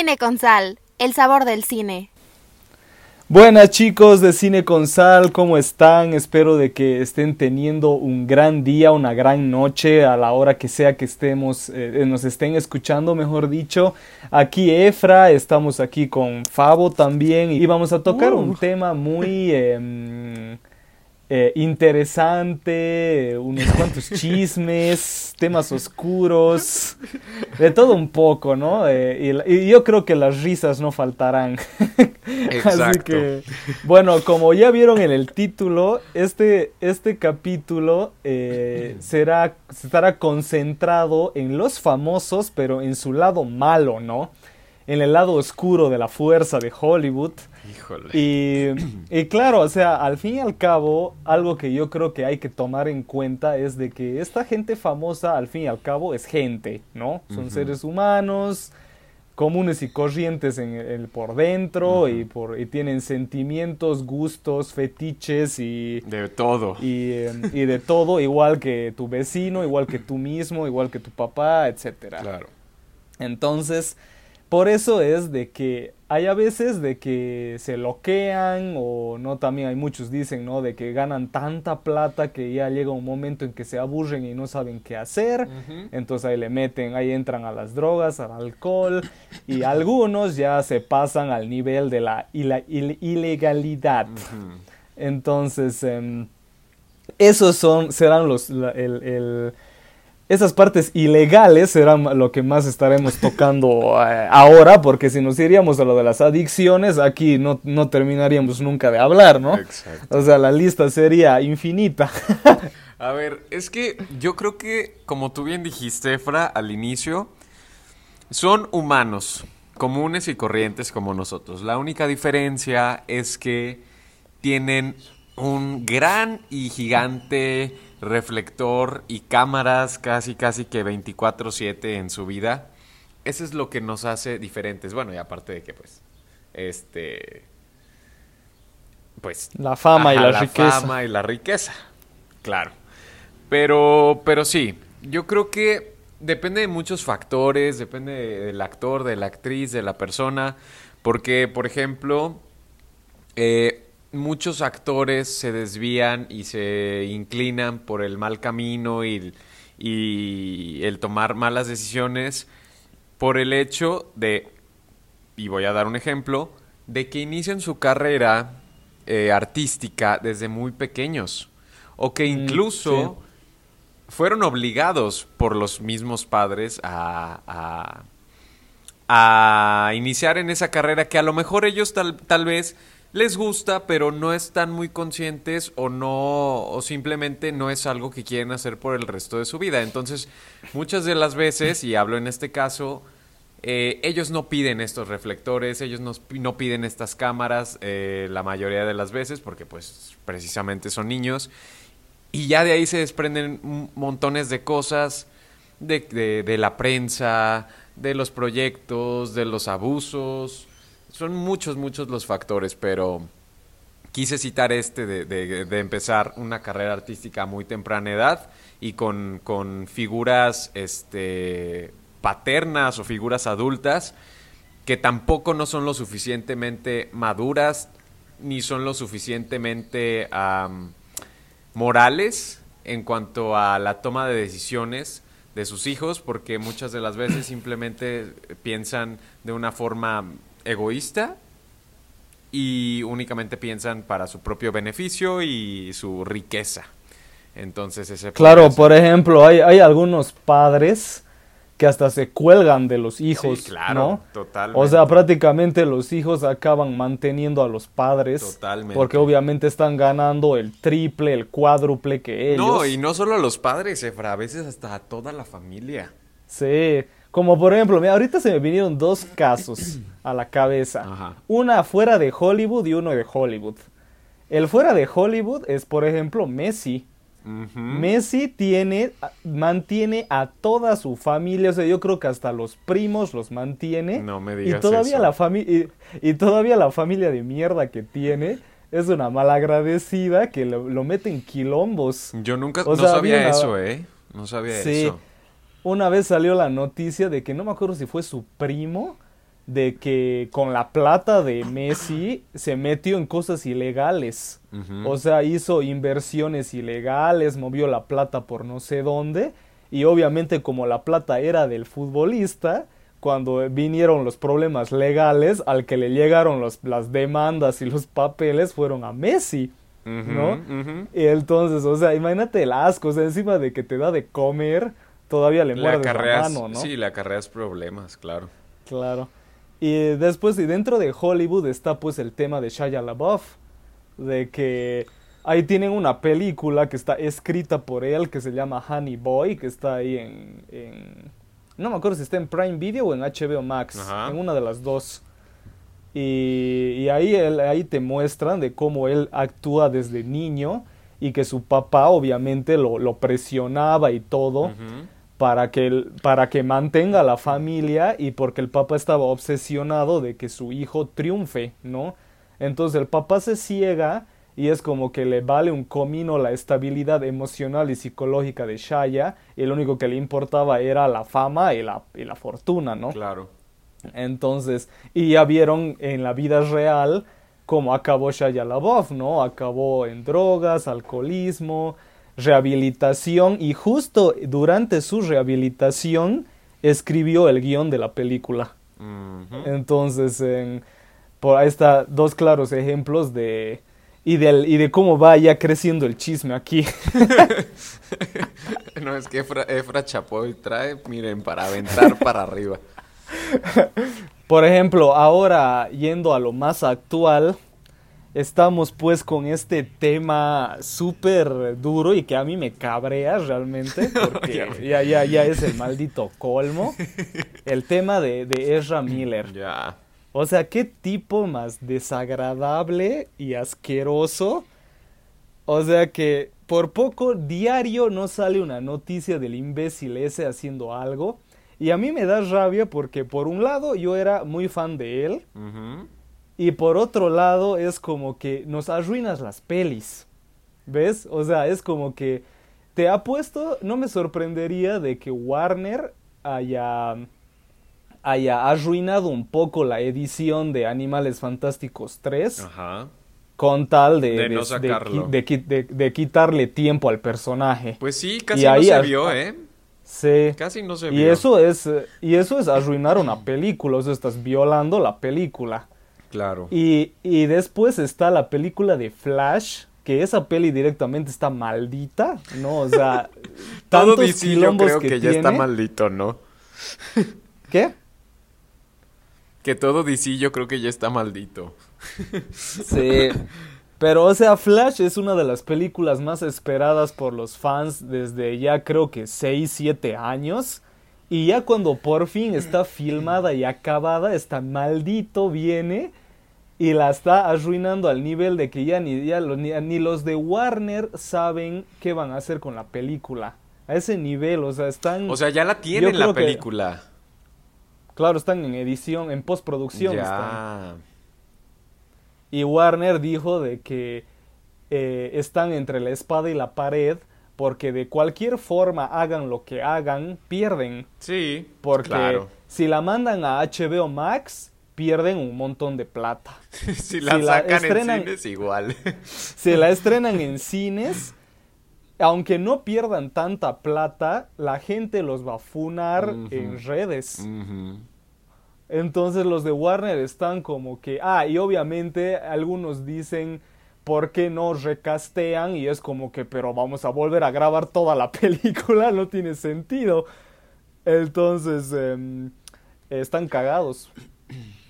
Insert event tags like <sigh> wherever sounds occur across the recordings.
Cine con Sal, el sabor del cine. Buenas chicos de Cine con Sal, ¿cómo están? Espero de que estén teniendo un gran día, una gran noche a la hora que sea que estemos, eh, nos estén escuchando, mejor dicho. Aquí Efra, estamos aquí con Fabo también y vamos a tocar un tema muy... <laughs> Em, eh, interesante, unos cuantos <laughs> chismes, temas oscuros, de todo un poco, ¿no? Eh, y, yo creo que las risas no faltarán. <laughs> Exacto. Así que, bueno, como ya vieron en el título, este, este capítulo eh, <clears throat> será, estará concentrado en los famosos, pero en su lado malo, ¿no? En el lado oscuro de la fuerza de Hollywood. Y, claro, o sea, al fin y al cabo, algo que yo creo que hay que tomar en cuenta es de que esta gente famosa, al fin y al cabo, es gente, ¿no? Son seres humanos comunes y corrientes en, por dentro y, por, y tienen sentimientos, gustos, fetiches y... De todo. Y, em, y de todo, igual que tu vecino, igual que tú mismo, igual que tu papá, etcétera. Claro. Entonces, por eso es de que hay a veces de que se loquean o no también hay muchos dicen no de que ganan tanta plata que ya llega un momento en que se aburren y no saben qué hacer. Entonces ahí le meten ahí entran a las drogas al alcohol y <laughs> algunos ya se pasan al nivel de la, ilegalidad. Entonces em, esos son serán los el esas partes ilegales serán lo que más estaremos tocando eh, ahora, porque si nos iríamos a lo de las adicciones, aquí no, no terminaríamos nunca de hablar, ¿no? Exacto. O sea, la lista sería infinita. a ver, es que yo creo que, como tú bien dijiste, Efra, al inicio, son humanos, comunes y corrientes como nosotros. La única diferencia es que tienen un gran y gigante reflector y cámaras casi casi que 24/7 en su vida. Eso es lo que nos hace diferentes. Bueno, y aparte de que pues este pues la fama y la, la riqueza. fama y la riqueza. Claro. Pero pero sí, yo creo que depende de muchos factores, depende del actor, de la actriz, de la persona, porque por ejemplo, eh, muchos actores se desvían y se inclinan por el mal camino y, el tomar malas decisiones por el hecho de, y voy a dar un ejemplo, de que inician su carrera eh, artística desde muy pequeños. O que mm, incluso fueron obligados por los mismos padres a, a, iniciar en esa carrera que a lo mejor ellos tal, tal vez les gusta, pero no están muy conscientes o no, o simplemente no es algo que quieren hacer por el resto de su vida. Entonces, muchas de las veces, y hablo en este caso, eh, ellos no piden estos reflectores, ellos no, piden estas cámaras eh, la mayoría de las veces, porque pues precisamente son niños. Y ya de ahí se desprenden montones de cosas de, de la prensa, de los proyectos, de los abusos son muchos, muchos los factores, pero quise citar este de, empezar una carrera artística a muy temprana edad y con, con, figuras este, paternas o figuras adultas que tampoco no son lo suficientemente maduras ni son lo suficientemente morales en cuanto a la toma de decisiones de sus hijos porque muchas de las veces simplemente piensan de una forma egoísta y únicamente piensan para su propio beneficio y su riqueza. Entonces ese... Claro, por ejemplo, hay, hay algunos padres que hasta se cuelgan de los hijos, claro, Totalmente. O sea, prácticamente los hijos acaban manteniendo a los padres. Totalmente. Porque obviamente están ganando el triple, el cuádruple que ellos. No, y no solo a los padres, Efra, a veces hasta a toda la familia. Sí. Como por ejemplo, mira, ahorita se me vinieron dos casos a la cabeza. Una fuera de Hollywood y uno de Hollywood. El fuera de Hollywood es, por ejemplo, Messi. Messi tiene, mantiene a toda su familia, o sea, yo creo que hasta los primos los mantiene. No me digas y todavía eso. La familia y, todavía la familia de mierda que tiene es una malagradecida que lo, mete en quilombos. Yo nunca, no sabía eso, ¿eh? No sabía sí. eso una vez salió la noticia de que no me acuerdo si fue su primo de que con la plata de Messi se metió en cosas ilegales. O sea, hizo inversiones ilegales, movió la plata por no sé dónde. Y obviamente como la plata era del futbolista, cuando vinieron los problemas legales, al que le llegaron los- las demandas y los papeles fueron a Messi. ¿no? Y entonces, o sea, imagínate el asco, o sea, encima de que te da de comer, todavía le muerdes la mano, ¿no? sí, le acarreas problemas, claro. Claro. Y después, y dentro de Hollywood está pues el tema de Shia LaBeouf, de que ahí tienen una película que está escrita por él que se llama Honey Boy, que está ahí en, en- no me acuerdo si está en Prime Video o en HBO Max, Ajá. en una de las dos. Y, y ahí, él- ahí te muestran de cómo él actúa desde niño y que su papá obviamente lo, lo presionaba y todo Ujú. Para que, el- para que mantenga la familia y porque el papá estaba obsesionado de que su hijo triunfe, ¿no? Entonces el papá se ciega y es como que le vale un comino la estabilidad emocional y psicológica de Shaya y lo único que le importaba era la fama y la, y la fortuna, ¿no? Claro. Entonces, y ya vieron en la vida real cómo acabó Shia LaBeouf, ¿no? Acabó en drogas, alcoholismo, rehabilitación y justo durante su rehabilitación escribió el guion de la película. Entonces, en- por ahí está dos claros ejemplos de y del y de cómo va ya creciendo el chisme aquí. <laughs> No, es que Efra, Efra Chapoy trae, miren, para aventar para arriba. <laughs> Por ejemplo, ahora yendo a lo más actual, estamos pues con este tema súper duro y que a mí me cabrea realmente, <laughs> porque ya, ya, ya es el maldito colmo, el tema de, de Ezra Miller. Ya. O sea, qué tipo más desagradable y asqueroso. O sea que por poco diario no sale una noticia del imbécil ese haciendo algo. Y a mí me da rabia porque por un lado yo era muy fan de él. Y por otro lado es como que nos arruinas las pelis. ¿Ves? O sea, es como que te apuesto, no me sorprendería de que Warner haya haya arruinado un poco la edición de Animales Fantásticos 3 Ajá. con tal de, De no sacarlo. quitarle tiempo al personaje. Pues sí, casi Y no ahí se vio, ¿eh? Sí. Casi no se Y vio. eso es eh, y eso es arruinar una película, o sea, estás violando la película. Claro. Y, y después está la película de Flash, que esa peli directamente está maldita, ¿no? O sea, <laughs> Todo yo creo que, ya está maldito, ¿no? ¿Qué? Que todo DC yo creo que ya está maldito. Sí. Pero, o sea, Flash es una de las películas más esperadas por los fans desde ya creo que 6, 7 años. Y ya cuando por fin está filmada y acabada, está maldito viene y la está arruinando al nivel de que ya ni, ya lo- ni, ni los de Warner saben qué van a hacer con la película. A ese nivel, o sea, están... O sea, ya la tienen la que- película. claro, están en edición, en postproducción. están. Ya. Y Warner dijo de que eh, están entre la espada y la pared porque de cualquier forma hagan lo que hagan, pierden. Sí. Porque Claro. si la mandan a HBO Max, pierden un montón de plata. <laughs> si la si la sacan estrenan- en cines, igual. <laughs> Si la estrenan en cines, aunque no pierdan tanta plata, la gente los va a funar en redes. Entonces los de Warner están como que, ah, y obviamente algunos dicen, ¿por qué no recastean? Y es como que, pero vamos a volver a grabar toda la <laughs> película, no tiene sentido. Entonces, em, están cagados.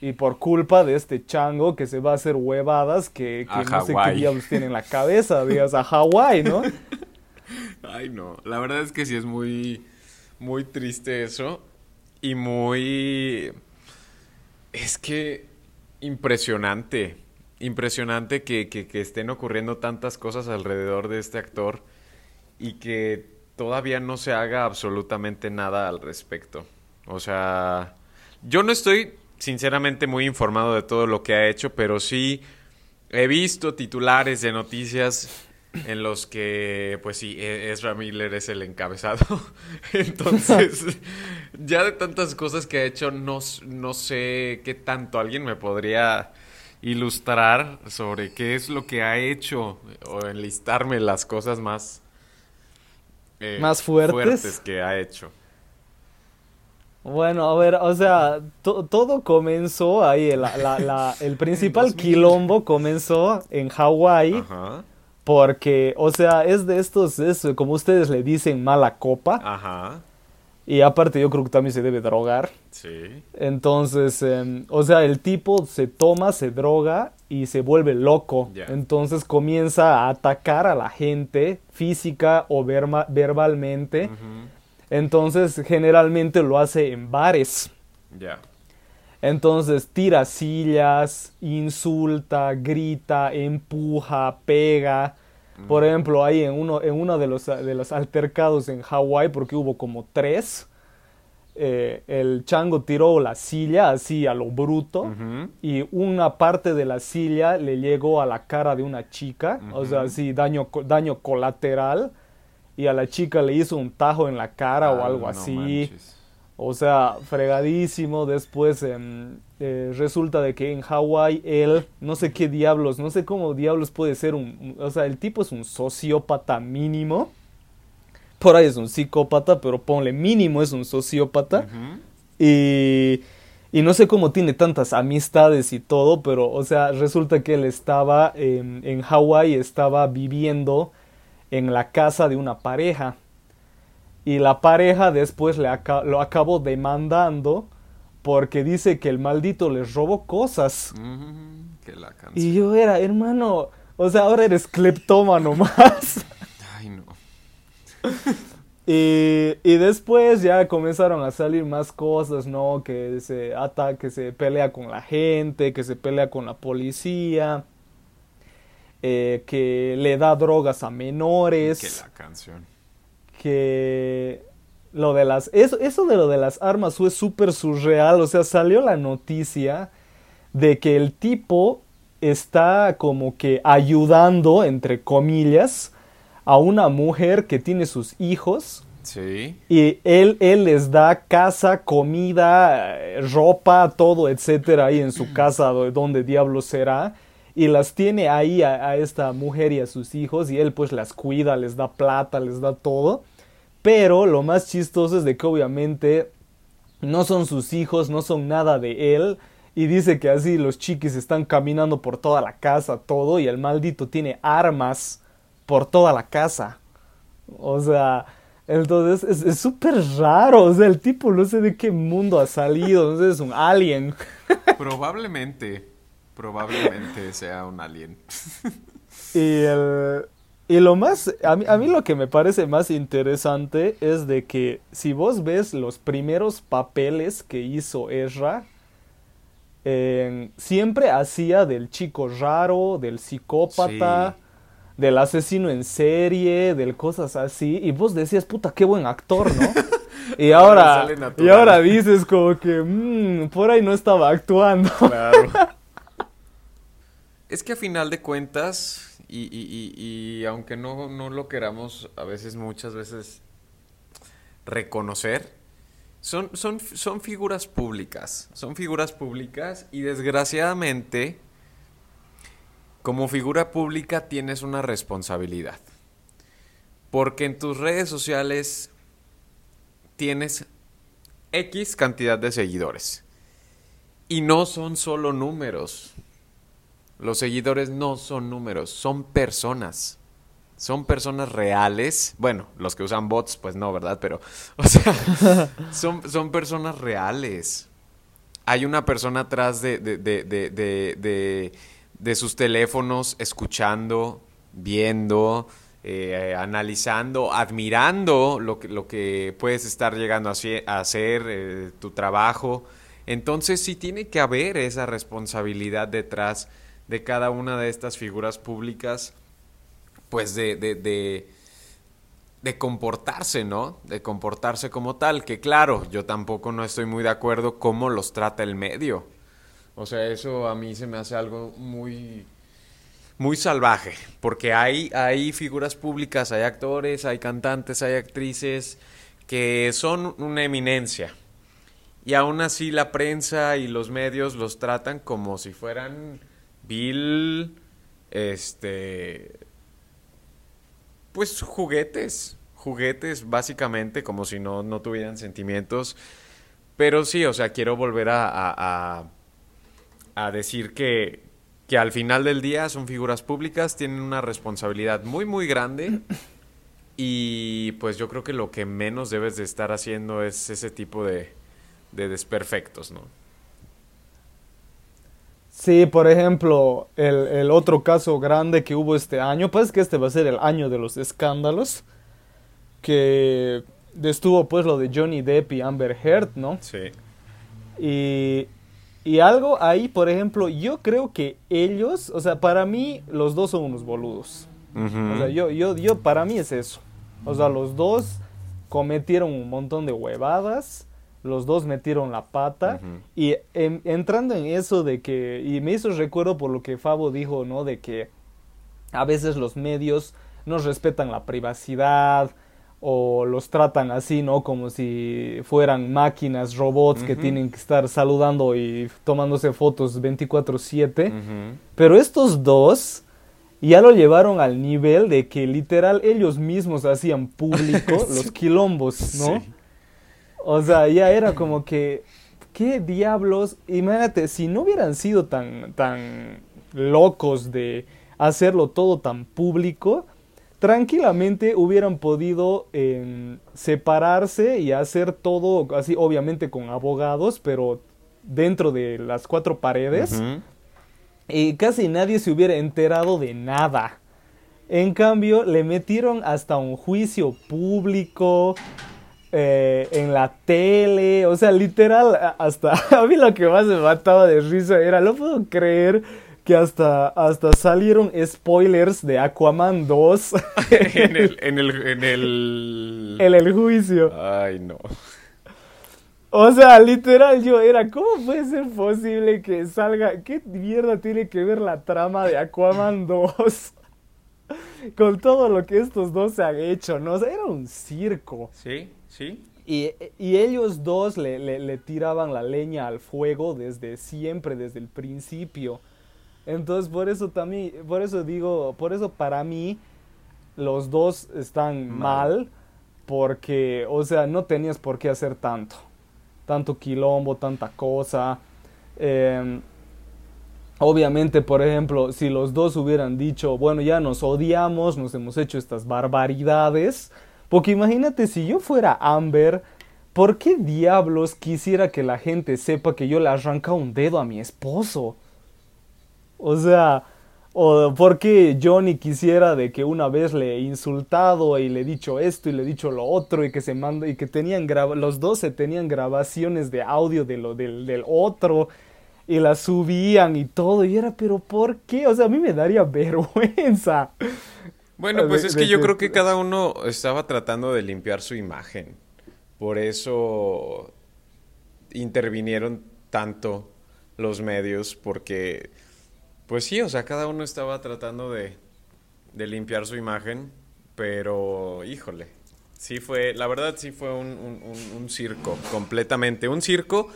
Y por culpa de este chango que se va a hacer huevadas que, no sé qué diablos tiene en la cabeza, digas, a Hawái, ¿no? <laughs> Ay, no. La verdad es que sí es muy, muy triste eso. Y muy... Es que impresionante. Impresionante que, que, estén ocurriendo tantas cosas alrededor de este actor y que todavía no se haga absolutamente nada al respecto. O sea, yo no estoy sinceramente muy informado de todo lo que ha hecho, pero sí he visto titulares de noticias en los que, pues sí, e- Ezra Miller es el encabezado. <laughs> Entonces, ya de tantas cosas que ha hecho, no, no sé qué tanto alguien me podría ilustrar sobre qué es lo que ha hecho o enlistarme las cosas más, eh, Más fuertes. que ha hecho. Bueno, a ver, o sea, to- todo comenzó ahí, la- la- la- el principal <laughs> quilombo comenzó en Hawái porque, o sea, es de estos, es como ustedes le dicen, mala copa ajá, y aparte yo creo que también se debe drogar. sí, Entonces, em, o sea, el tipo se toma, se droga y se vuelve loco. Entonces comienza a atacar a la gente física o verma- verbalmente. Entonces, generalmente lo hace en bares. ya, Entonces tira sillas, insulta, grita, empuja, pega. Por ejemplo, ahí en uno, en uno de los, de los altercados en Hawái, porque hubo como tres, eh, el chango tiró la silla así a lo bruto y una parte de la silla le llegó a la cara de una chica, o sea, así daño, daño colateral y a la chica le hizo un tajo en la cara o Ah, algo no así. manches. O sea, fregadísimo. Después em, eh, resulta de que en Hawái él, no sé qué diablos, no sé cómo diablos puede ser un, O sea, el tipo es un sociópata mínimo. Por ahí es un psicópata, pero ponle mínimo es un sociópata. Y, y no sé cómo tiene tantas amistades y todo, pero, o sea, resulta que él estaba em, en Hawái, estaba viviendo en la casa de una pareja. Y la pareja después le aca- lo acabó demandando porque dice que el maldito les robó cosas. Que la. Y yo era, hermano, o sea, ahora eres cleptómano más. <laughs> Ay, no. <laughs> Y, y después ya comenzaron a salir más cosas, ¿no? Que se ata, que se pelea con la gente, que se pelea con la policía, eh, que le da drogas a menores, Que la canción. Que lo de las eso, eso de lo de las armas fue súper surreal, o sea, salió la noticia de que el tipo está como que ayudando, entre comillas, a una mujer que tiene sus hijos Sí. y él, él les da casa, comida, ropa, todo, etcétera, ahí en su <clears throat> casa, do- donde diablo será. Y las tiene ahí a, a esta mujer y a sus hijos, y él pues las cuida, les da plata, les da todo. Pero lo más chistoso es de que obviamente no son sus hijos, no son nada de él. Y dice que así los chiquis están caminando por toda la casa, todo, y el maldito tiene armas por toda la casa. O sea, entonces es- súper raro. O sea, el tipo no sé de qué mundo ha salido. No sé, es un alien. <laughs> Probablemente, probablemente sea un alien. Y, el- y lo más, a mí, a mí lo que me parece más interesante es de que si vos ves los primeros papeles que hizo Ezra, siempre hacía del chico raro, del psicópata, Sí. del asesino en serie, del cosas así, y vos decías, puta, qué buen actor, ¿no? <laughs> Y Ahora y ahora dices como que, "Mm, por ahí no estaba actuando. Claro. <laughs> Es que a final de cuentas, y, y- y- aunque no, no lo queramos a veces, muchas veces reconocer, son, son, son figuras públicas. Son figuras públicas y desgraciadamente, como figura pública tienes una responsabilidad. Porque en tus redes sociales tienes X cantidad de seguidores. Y no son solo números. Los seguidores no son números, son personas. Son personas reales. Bueno, los que usan bots, pues no, ¿verdad? Pero, o sea, <laughs> son, son personas reales. Hay una persona atrás de, de, de, de, de, de- de sus teléfonos escuchando, viendo, eh, analizando, admirando lo que, lo que puedes estar llegando a hacer, eh, tu trabajo. Entonces sí tiene que haber esa responsabilidad detrás de cada una de estas figuras públicas, pues de, de, de, comportarse, ¿no? De comportarse como tal, que claro, yo tampoco no estoy muy de acuerdo cómo los trata el medio. O sea, eso a mí se me hace algo muy muy salvaje, porque hay, hay figuras públicas, hay actores, hay cantantes, hay actrices que son una eminencia. Y aún así la prensa y los medios los tratan como si fueran este, pues juguetes, juguetes básicamente, como si no, no tuvieran sentimientos. Pero sí, o sea, quiero volver a, a, a decir que, que al final del día son figuras públicas, tienen una responsabilidad muy, muy grande. Y pues yo creo que lo que menos debes de estar haciendo es ese tipo de, de desperfectos, ¿no? Sí, por ejemplo, el, el, otro caso grande que hubo este año, pues que este va a ser el año de los escándalos, que estuvo pues lo de Johnny Depp y Amber Heard, ¿no? Sí. Y, y algo ahí, por ejemplo, yo creo que ellos, o sea, para mí los dos son unos boludos. Uh -huh. O sea, yo, yo, yo, para mí es eso. O sea, los dos cometieron un montón de huevadas los dos metieron la pata. Uh -huh. y en, entrando en eso de que y me hizo recuerdo por lo que Fabo dijo no de que a veces los medios no respetan la privacidad o los tratan así no como si fueran máquinas robots Uh que tienen que estar saludando y tomándose fotos 24/7 Uh -huh. pero estos dos ya lo llevaron al nivel de que literal ellos mismos hacían público <laughs> los quilombos no Sí. O sea, ya era como que, ¿qué diablos? Imagínate, si no hubieran sido tan, tan locos de hacerlo todo tan público, tranquilamente hubieran podido eh, separarse y hacer todo así, obviamente con abogados, pero dentro de las cuatro paredes. Uh -huh. Y casi nadie se hubiera enterado de nada. En cambio, le metieron hasta un juicio público, eh, en la tele, o sea, literal, hasta <laughs> a mí lo que más me mataba de risa era, no puedo creer que hasta, hasta salieron spoilers de Aquaman 2 <laughs> en, el, en, el, en el... en el juicio. Ay, no. O sea, literal, yo era, ¿cómo puede ser posible que salga? ¿Qué mierda tiene que ver la trama de Aquaman <laughs> 2? Con todo lo que estos dos se han hecho, ¿no? O sea, era un circo. Sí, sí. Y, y ellos dos le, le, le, tiraban la leña al fuego desde siempre, desde el principio. Entonces, por eso también, por eso digo, por eso para mí los dos están mal, mal porque, o sea, no tenías por qué hacer tanto. Tanto quilombo, tanta cosa. Eh, obviamente, por ejemplo, si los dos hubieran dicho, bueno, ya nos odiamos, nos hemos hecho estas barbaridades porque imagínate si yo fuera Amber, ¿por qué diablos quisiera que la gente sepa que yo le arranca un dedo a mi esposo? O sea, o por qué Johnny quisiera de que una vez le he insultado y le he dicho esto y le he dicho lo otro y que se manda y que tenían los dos se tenían grabaciones de audio de lo del, del otro y las subían y todo y era pero ¿por qué? O sea, a mí me daría <laughs> vergüenza. Bueno, pues es que yo creo que cada uno estaba tratando de limpiar su imagen. Por eso intervinieron tanto los medios, porque, pues sí, o sea, cada uno estaba tratando de, de limpiar su imagen, pero, híjole, sí fue, la verdad sí fue un, un, un, un circo, completamente, un circo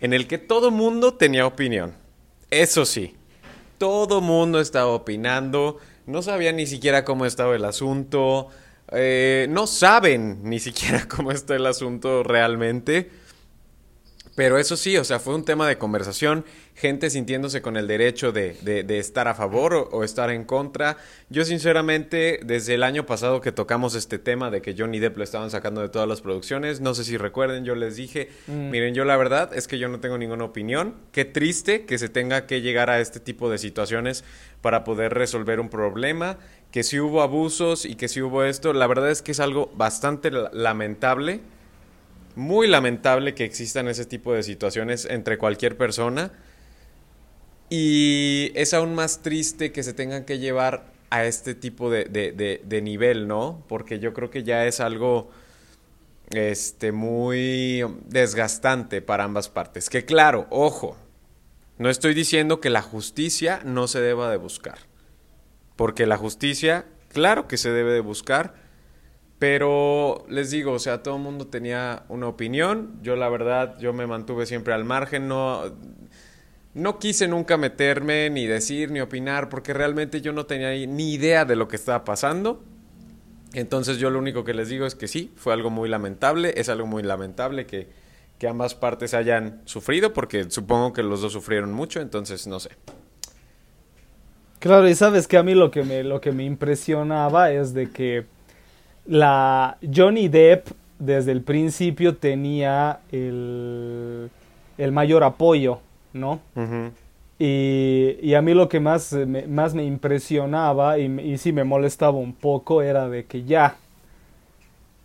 en el que todo mundo tenía opinión. Eso sí, todo mundo estaba opinando no sabían ni siquiera cómo estaba el asunto, eh, no saben ni siquiera <laughs> cómo está el asunto realmente. Pero eso sí, o sea, fue un tema de conversación, gente sintiéndose con el derecho de, de, de estar a favor o, o, estar en contra. Yo sinceramente, desde el año pasado que tocamos este tema de que Johnny Depp lo estaban sacando de todas las producciones, no sé si recuerden, yo les dije, mm. miren, yo la verdad es que yo no tengo ninguna opinión. Qué triste que se tenga que llegar a este tipo de situaciones para poder resolver un problema, que si hubo abusos y que si hubo esto, la verdad es que es algo bastante lamentable muy lamentable que existan ese tipo de situaciones entre cualquier persona. Y es aún más triste que se tengan que llevar a este tipo de, de, de, nivel, ¿no? Porque yo creo que ya es algo este, muy desgastante para ambas partes. Que claro, ojo, no estoy diciendo que la justicia no se deba de buscar. porque la justicia, claro que se debe de buscar, pero les digo, o sea, todo el mundo tenía una opinión, yo la verdad, yo me mantuve siempre al margen, no, no quise nunca meterme, ni decir, ni opinar, porque realmente yo no tenía ni idea de lo que estaba pasando. Entonces yo lo único que les digo es que sí, fue algo muy lamentable, es algo muy lamentable que, que ambas partes hayan sufrido, porque supongo que los dos sufrieron mucho, entonces no sé. Claro, y sabes que a mí lo que me, lo que me impresionaba es de que la Johnny Depp desde el principio tenía el, el mayor apoyo, ¿no? Y, y a mí lo que más me, más me impresionaba y, y sí me molestaba un poco era de que ya,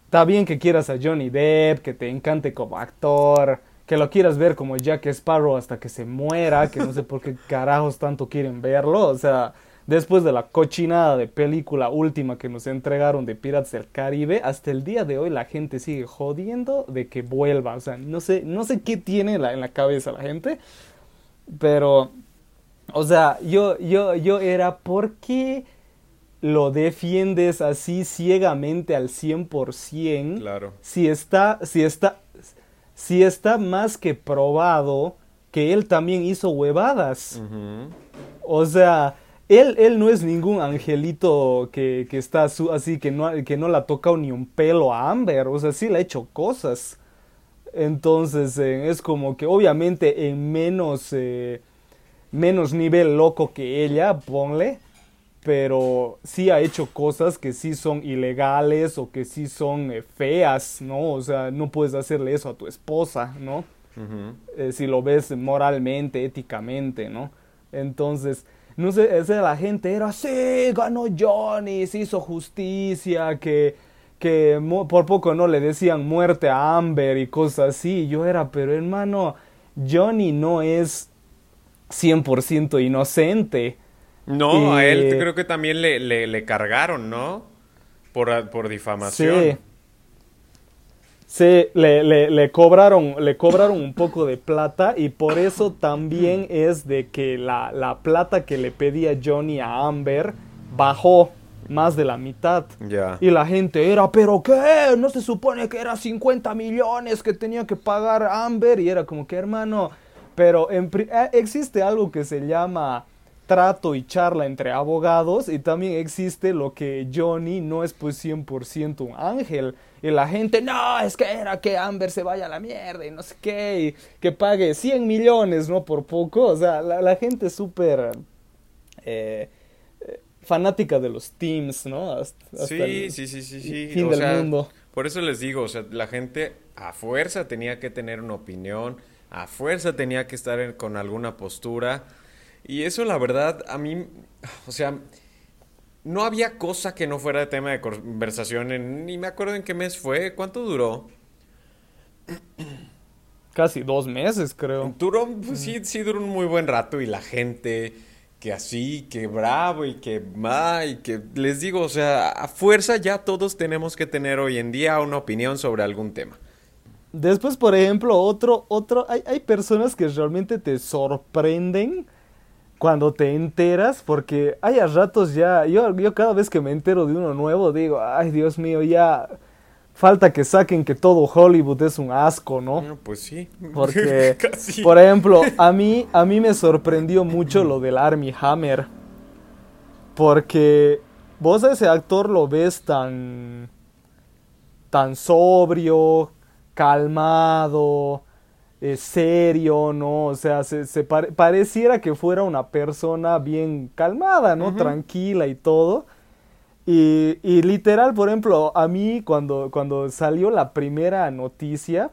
está bien que quieras a Johnny Depp, que te encante como actor, que lo quieras ver como Jack Sparrow hasta que se muera, que no sé por qué carajos tanto quieren verlo, o sea, después de la cochinada de película última que nos entregaron de Pirates del Caribe, hasta el día de hoy la gente sigue jodiendo de que vuelva, o sea, no sé, no sé qué tiene en la, en la cabeza la gente, pero, o sea, yo, yo, yo era, ¿por qué lo defiendes así ciegamente al 100%? Claro. Si está, si está, si está más que probado que él también hizo huevadas. O sea, él, él no es ningún angelito que, que está su- así, que no, que no le ha tocado ni un pelo a Amber. O sea, sí le ha hecho cosas. Entonces, eh, es como que obviamente en menos, eh, menos nivel loco que ella, ponle. Pero sí ha hecho cosas que sí son ilegales o que sí son eh, feas, ¿no? O sea, no puedes hacerle eso a tu esposa, ¿no? Eh, si lo ves moralmente, éticamente, ¿no? Entonces, no sé, esa la gente era, sí, ganó Johnny, se hizo justicia, que, que por poco no le decían muerte a Amber y cosas así. Yo era, pero hermano, Johnny no es 100% inocente. No, a él creo que también le, le, le cargaron, ¿no? Por, por difamación. Sí. Sí, le, le, le cobraron, le cobraron un poco de plata y por eso también es de que la, la plata que le pedía Johnny a Amber bajó más de la mitad. Y la gente era, ¿pero qué? ¿No se supone que era 50 millones que tenía que pagar Amber? Y era como que, hermano, pero en eh, existe algo que se llama trato y charla entre abogados y también existe lo que Johnny no es pues 100% un ángel. Y la gente, no, es que era que Amber se vaya a la mierda y no sé qué, y que pague 100 millones, ¿no? Por poco. O sea, la, la gente es súper... eh, eh, fanática de los teams, ¿no? Hasta, hasta Sí, el sí, sí, sí, sí. Fin O del sea, mundo. Por eso les digo, o sea, la gente a fuerza tenía que tener una opinión, a fuerza tenía que estar en- con alguna postura. Y eso, la verdad, a mí, o sea, no había cosa que no fuera de tema de conversación. En, ni me acuerdo en qué mes fue, ¿cuánto duró? Casi dos meses, creo. Duró, pues sí, sí duró un muy buen rato y la gente que así, que bravo y que ma, y que les digo, o sea, a fuerza ya todos tenemos que tener hoy en día una opinión sobre algún tema. Después, por ejemplo, otro, otro, hay, hay personas que realmente te sorprenden cuando te enteras, porque hay a ratos ya, yo, yo cada vez que me entero de uno nuevo digo, ay Dios mío, ya falta que saquen que todo Hollywood es un asco, ¿no? Pues sí. <laughs> Porque, <laughs> Casi. por ejemplo, a mí, a mí me sorprendió mucho lo del Army Hammer. Porque vos a ese actor lo ves tan, tan sobrio, calmado, eh, serio, ¿no? O sea, se, se pare- pareciera que fuera una persona bien calmada, ¿no? Tranquila y todo. Y, y literal, por ejemplo, a mí cuando, cuando salió la primera noticia,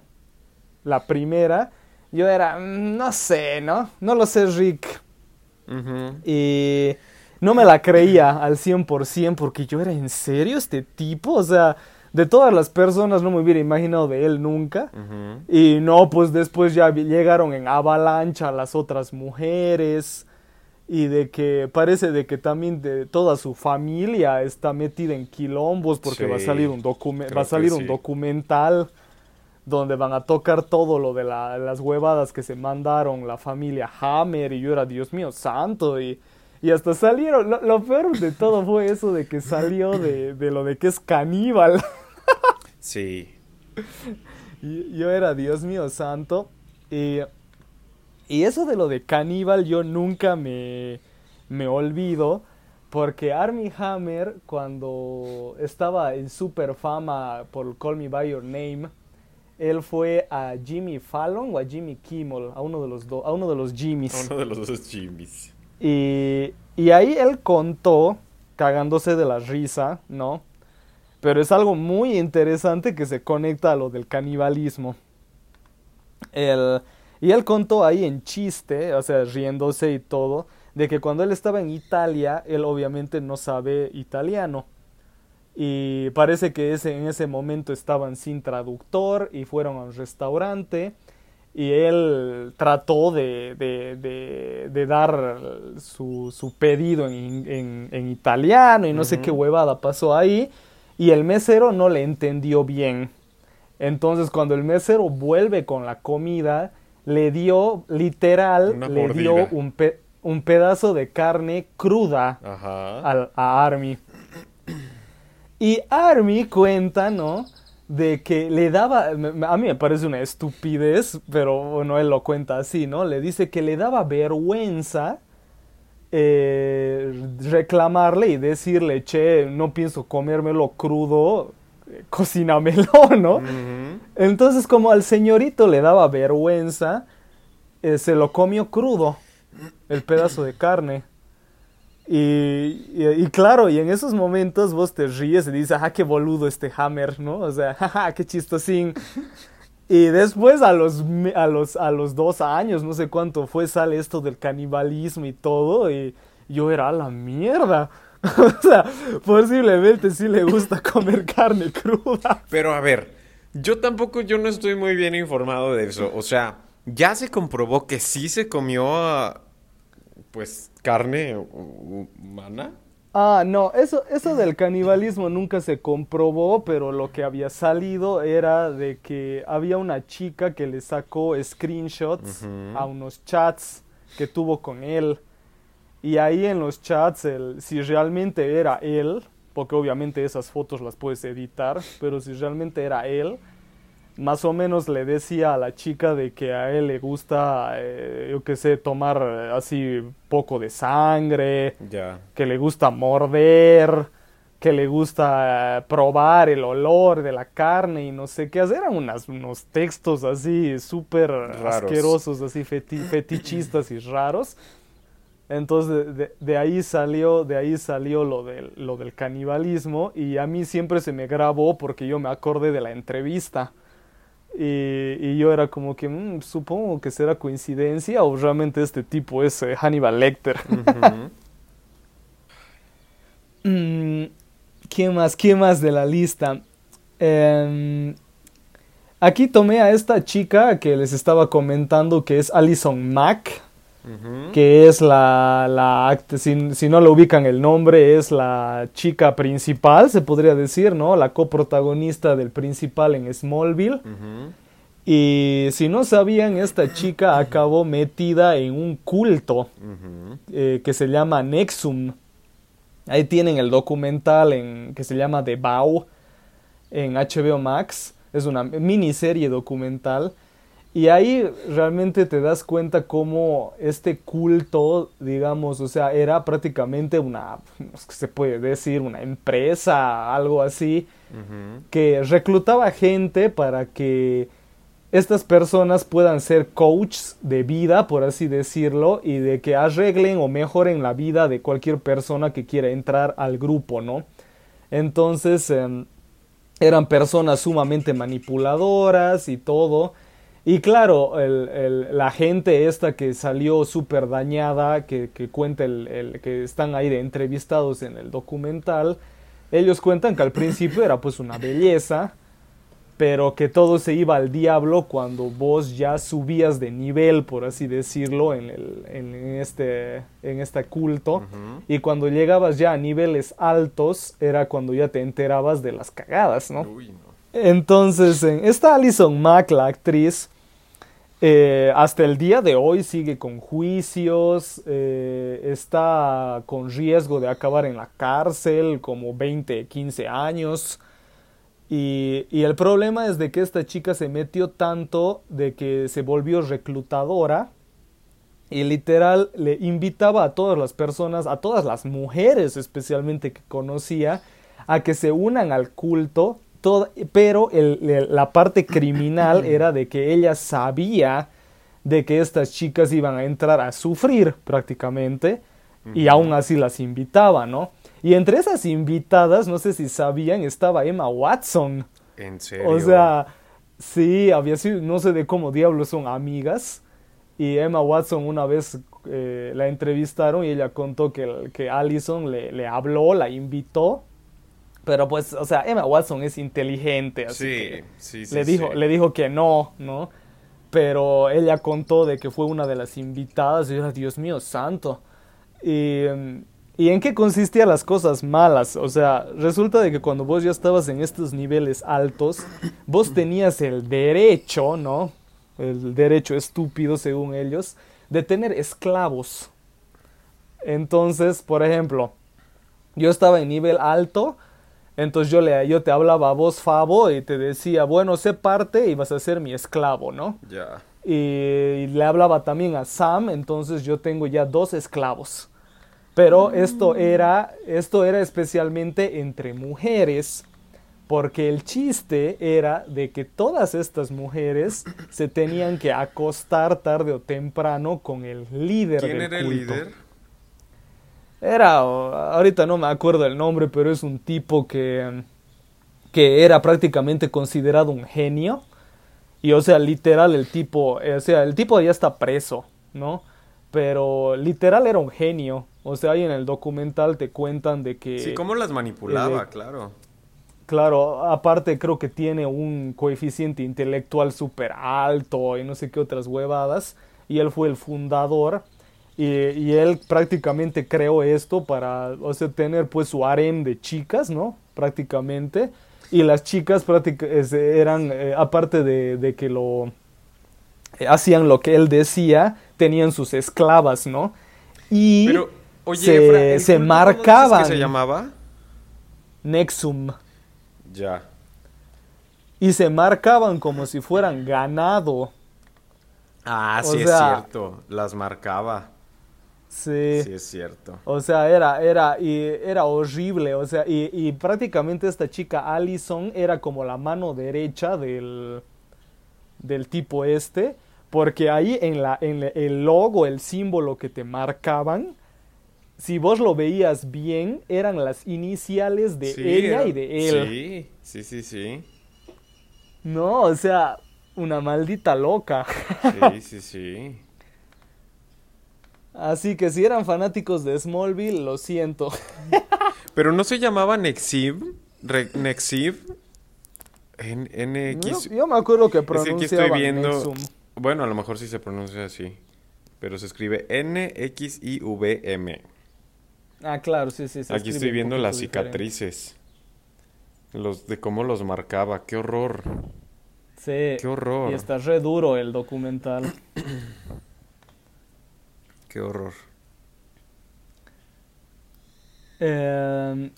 la primera, yo era, "Mm, no sé, ¿no? No lo sé, Rick. Y no me la creía al 100% porque yo era, ¿en serio este tipo? O sea, de todas las personas no me hubiera imaginado de él nunca. Y no, pues después ya llegaron en avalancha las otras mujeres y de que parece de que también de toda su familia está metida en quilombos porque va a salir un va a salir un sí. documental donde van a tocar todo lo de la- las huevadas que se mandaron la familia Hammer y yo era Dios mío santo y, Y hasta salieron, lo, lo peor de todo fue eso de que salió de, de lo de que es caníbal. <laughs> Sí. Yo era Dios mío santo. Y, y eso de lo de caníbal yo nunca me, me olvido. Porque Army Hammer, cuando estaba en super fama por Call Me By Your Name, él fue a Jimmy Fallon o a Jimmy Kimmel, a uno de los, dos a uno de los Jimmys. Uno de los dos Jimmys. Y, y ahí él contó, cagándose de la risa, ¿no? Pero es algo muy interesante que se conecta a lo del canibalismo. El, y él contó ahí en chiste, o sea, riéndose y todo, de que cuando él estaba en Italia, él obviamente no sabe italiano. Y parece que ese, en ese momento estaban sin traductor y fueron a un restaurante. Y él trató de, de, de, de dar su, su pedido en, en, en, italiano y no sé qué huevada pasó ahí. Y el mesero no le entendió bien. Entonces cuando el mesero vuelve con la comida, le dio literal, Una le mordida. dio un, pe- un pedazo de carne cruda al- a Army. Y Army cuenta, ¿no? De que le daba, a mí me parece una estupidez, pero bueno, él lo cuenta así, ¿no? Le dice que le daba vergüenza eh, reclamarle y decirle, che, no pienso comérmelo crudo, eh, cocínamelo, <laughs> ¿no? Entonces, como al señorito le daba vergüenza, eh, se lo comió crudo, el pedazo de carne. Y, y- y claro, y en esos momentos vos te ríes y dices, ajá, qué boludo este Hammer, ¿no? O sea, <laughs> jaja, qué chistosín. Y después a los, a los, a los dos años, no sé cuánto fue, sale esto del canibalismo y todo, y yo era a la mierda. <laughs> O sea, posiblemente sí le gusta <laughs> comer carne cruda. Pero a ver, yo tampoco, yo no estoy muy bien informado de eso. O sea, ya se comprobó que sí se comió, ah, pues, carne hu- humana. Ah, no, eso, eso del canibalismo nunca se comprobó, pero lo que había salido era de que había una chica que le sacó screenshots a unos chats que tuvo con él. Y ahí en los chats, el- si realmente era él, porque obviamente esas fotos las puedes editar, pero si realmente era él, más o menos le decía a la chica de que a él le gusta, eh, yo qué sé, tomar eh, así poco de sangre, que le gusta morder, que le gusta eh, probar el olor de la carne y no sé qué. Eran unas, unos textos así súper asquerosos, así feti- <laughs> fetichistas y raros. Entonces de, de- de ahí salió, de ahí salió lo del, lo del canibalismo y a mí siempre se me grabó porque yo me acordé de la entrevista. Y, y yo era como que, "Mm, supongo que será coincidencia o realmente este tipo es eh, Hannibal Lecter. <laughs> Mm, ¿Quién más? ¿Quién más de la lista? Em, aquí tomé a esta chica que les estaba comentando que es Alison Mack, Que es la, la si, si no le ubican el nombre, es la chica principal, se podría decir, ¿no? La coprotagonista del principal en Smallville. Y si no sabían, esta chica <coughs> acabó metida en un culto eh, que se llama Nexum. Ahí tienen el documental en, que se llama The Vow en HBO Max. Es una miniserie documental. Y ahí realmente te das cuenta cómo este culto, digamos, o sea, era prácticamente una, se puede decir, una empresa, algo así, que reclutaba gente para que estas personas puedan ser coaches de vida, por así decirlo, y de que arreglen o mejoren la vida de cualquier persona que quiera entrar al grupo, ¿no? Entonces, em, eran personas sumamente manipuladoras y todo. Y claro, el- el- la gente esta que salió súper dañada, que, que cuenta el, el- que están ahí de entrevistados en el documental, ellos cuentan que al <coughs> principio era pues una belleza, pero que todo se iba al diablo cuando vos ya subías de nivel, por así decirlo, en, el, en, este, en este culto. Y cuando llegabas ya a niveles altos, era cuando ya te enterabas de las cagadas, ¿no? Uy, no. Entonces, en- esta Alison Mack, la actriz, Eh, hasta el día de hoy sigue con juicios, eh, está con riesgo de acabar en la cárcel como 20, 15 años. Y, y, el problema es de que esta chica se metió tanto de que se volvió reclutadora y literal le invitaba a todas las personas, a todas las mujeres especialmente que conocía, a que se unan al culto pero la parte criminal <clears throat> era de que ella sabía de que estas chicas iban a entrar a sufrir prácticamente y aún así las invitaba, ¿no? Y entre esas invitadas, no sé si sabían, estaba Emma Watson. ¿En serio? O sea, sí, había sido, no sé de cómo diablos son amigas. Y Emma Watson una vez eh, la entrevistaron y ella contó que, que Allison le, le habló, la invitó pero pues, o sea, Emma Watson es inteligente, así que sí, sí, le, dijo, le dijo que no, ¿no? Pero ella contó de que fue una de las invitadas y yo, Dios mío, santo. Y, ¿Y en qué consistían las cosas malas? O sea, resulta de que cuando vos ya estabas en estos niveles altos, vos tenías el derecho, ¿no? El derecho estúpido, según ellos, de tener esclavos. Entonces, por ejemplo, yo estaba en nivel alto, entonces yo, le, yo te hablaba a vos, Fabo, y te decía, bueno, sé parte y vas a ser mi esclavo, ¿no? Ya. Y, le hablaba también a Sam, entonces yo tengo ya dos esclavos. Pero esto, era, esto era especialmente entre mujeres, porque el chiste era de que todas estas mujeres se tenían que acostar tarde o temprano con el líder ¿Quién era el líder? Era, ahorita no me acuerdo el nombre, pero es un tipo que, que era prácticamente considerado un genio. Y o sea, literal el tipo, o sea, el tipo ya está preso, ¿no? Pero literal era un genio. O sea, ahí en el documental te cuentan de que... Sí, cómo las manipulaba, claro. Claro, aparte creo que tiene un coeficiente intelectual súper alto y no sé qué otras huevadas. Y él fue el fundador y, él prácticamente creó esto para o sea, tener pues su harem de chicas, ¿no? Prácticamente. Y las chicas eran, eh, aparte de, que lo eh, hacían lo que él decía, tenían sus esclavas, ¿no? Y se, se marcaban. ¿Cómo se llamaba? Nexum. Ya. Y se marcaban como si fueran ganado. Ah, sí es cierto. Las marcaba. Sí. Sí, es cierto. O sea, era, era, y era horrible. O sea, y, y, prácticamente esta chica Allison era como la mano derecha del, del tipo este. Porque ahí en, la, en el logo, el símbolo que te marcaban, si vos lo veías bien, eran las iniciales de ella y de él. Sí, sí, sí, sí. No, o sea, una maldita loca. Sí, sí, sí. Así que si eran fanáticos de Smallville, lo siento. <laughs> Pero no se llamaba Nexiv. Nexiv. NX. Yo, me acuerdo que pronunciaba estoy viendo. Bueno, a lo mejor sí se pronuncia así. Pero se escribe N-X-I-V-M. Ah, claro, sí, sí. Aquí estoy viendo las cicatrices. Los de cómo los marcaba. Qué horror. Sí. Qué horror. Y está re duro el documental. <clears throat> Qué horror. Em,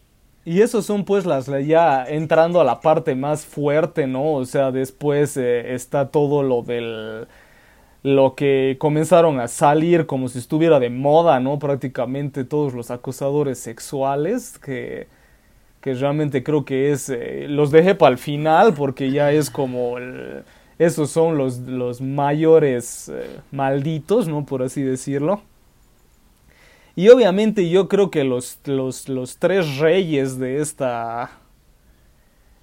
y esos son pues las ya entrando a la parte más fuerte, ¿no? O sea, después eh, está todo lo del lo que comenzaron a salir como si estuviera de moda, ¿no? Prácticamente todos los acosadores sexuales que, que realmente creo que es eh, los dejé para el final porque ya es como esos son los, los mayores eh, malditos, ¿no? Por así decirlo. Y obviamente yo creo que los, los, los tres reyes de esta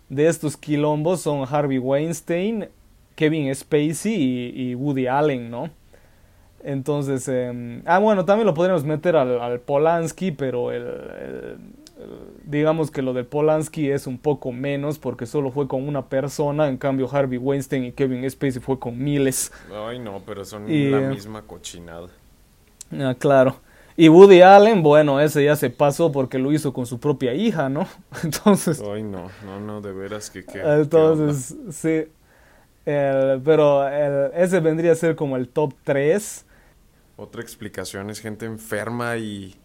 de estos quilombos son Harvey Weinstein, Kevin Spacey y, Woody Allen, ¿no? Entonces, em, ah, bueno, también lo podríamos meter al, Polanski, pero el, digamos que lo de Polanski es un poco menos porque solo fue con una persona, en cambio Harvey Weinstein y Kevin Spacey fue con miles. Ay, no, pero son la misma cochinada. Ah, claro. Y Woody Allen, bueno, ese ya se pasó porque lo hizo con su propia hija, ¿no? <laughs> Entonces. Ay, no, no, no, de veras que. entonces, sí. El- pero el- ese vendría a ser como el top 3. Otra explicación es gente enferma y.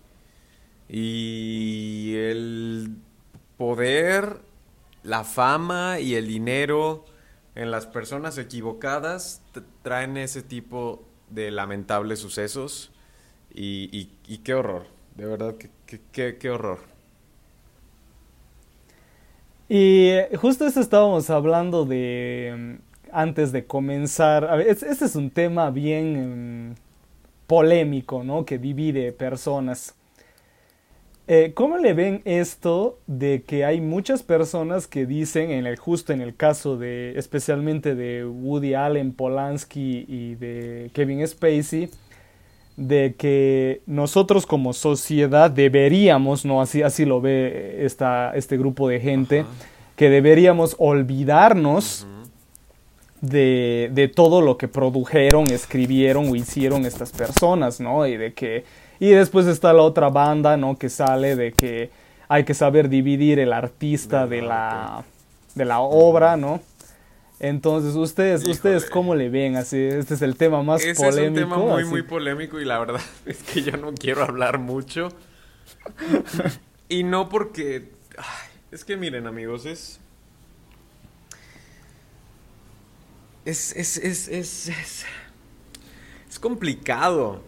Y el poder, la fama y el dinero en las personas equivocadas traen ese tipo de lamentables sucesos. Y, y- qué horror, de verdad, que- que- qué horror. Y eh, justo eso estábamos hablando de mm, antes de comenzar. Este es un tema bien mm, polémico, ¿no? Que divide personas. Eh, ¿cómo le ven esto de que hay muchas personas que dicen, en el, justo en el caso de, especialmente de Woody Allen, Polanski y de Kevin Spacey, de que nosotros como sociedad deberíamos, no así, así lo ve esta, este grupo de gente, Ajá. que deberíamos olvidarnos de, de todo lo que produjeron, escribieron o hicieron estas personas, ¿no? Y de que y después está la otra banda, ¿no? Que sale de que hay que saber dividir el artista de la de la obra, ¿no? Entonces, ustedes, Híjole. ustedes cómo le ven así, este es el tema más Ese polémico. es un tema muy, así. muy polémico y la verdad <laughs> es que yo no quiero hablar mucho. <laughs> y no porque... ay, es que miren amigos, es... Es, es, es, es, es, es complicado.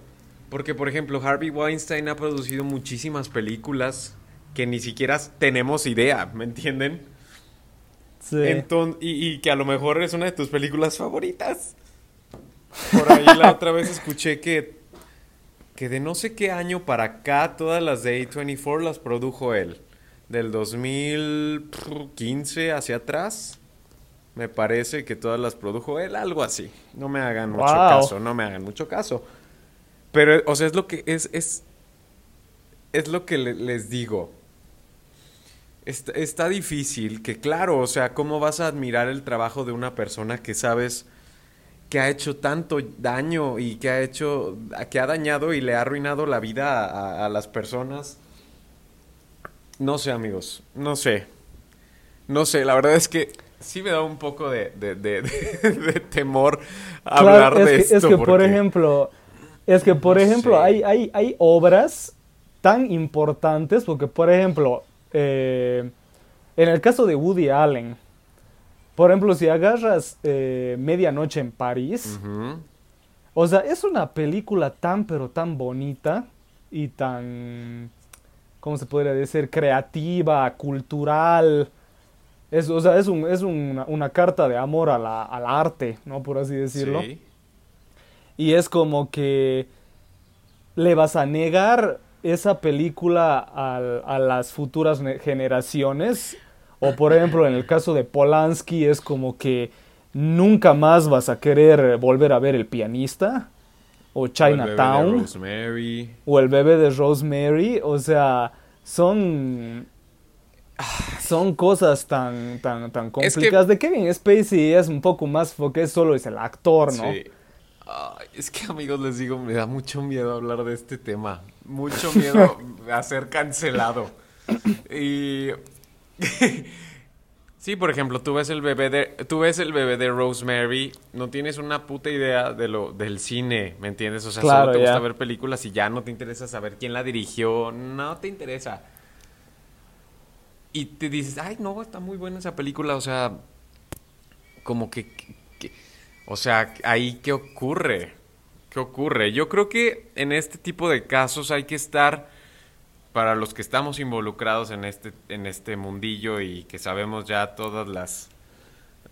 Porque, por ejemplo, Harvey Weinstein ha producido muchísimas películas que ni siquiera tenemos idea, ¿me entienden? Sí. Y, y que a lo mejor es una de tus películas favoritas. Por ahí la <laughs> otra vez escuché que, que de no sé qué año para acá todas las de A24 las produjo él. Del 2015 hacia atrás. Me parece que todas las produjo él, algo así. No me hagan mucho caso, no me hagan mucho caso. Pero, o sea, es lo que es, es, es lo que le- les digo. Está, está difícil, que claro, o sea, ¿cómo vas a admirar el trabajo de una persona que sabes que ha hecho tanto daño y que ha hecho, que ha dañado y le ha arruinado la vida a, a las personas? No sé, amigos, no sé. No sé, la verdad es que sí me da un poco de, de, de- <laughs> temor Claro, hablar es de que, esto. es que por ejemplo, es que por No ejemplo sé. hay, hay, hay obras tan importantes, porque por ejemplo, eh, en el caso de Woody Allen, por ejemplo, si agarras eh, Medianoche en París, o sea, es una película tan pero tan bonita y tan, ¿cómo se podría decir? Creativa, cultural. Es, o sea, es, un, es una, una carta de amor a la, al arte, ¿no? Por así decirlo. Sí. Y es como que le vas a negar esa película al- a, las futuras ne- generaciones. O por ejemplo, en el caso de Polanski es como que nunca más vas a querer volver a ver El pianista. O Chinatown. O el bebé de Rosemary. O sea, son... Son cosas tan, tan, tan Es que- complicadas. De Kevin Spacey es un poco más porque solo es el actor, ¿no? Sí. Ay, es que amigos les digo, me da mucho miedo hablar de este tema. Mucho <laughs> miedo a ser cancelado. Y <laughs> sí, por ejemplo, tú ves el bebé de tú ves el bebé de Rosemary, no tienes una puta idea de lo del cine, ¿me entiendes? O sea, Claro, solo te ya. gusta ver películas y ya no te interesa saber quién la dirigió, no te interesa. Y te dices, "Ay, no, está muy buena esa película", o sea, como que- o sea, ahí qué ocurre? ¿Qué ocurre? Yo creo que en este tipo de casos hay que estar para los que estamos involucrados en este en este mundillo y que sabemos ya todas las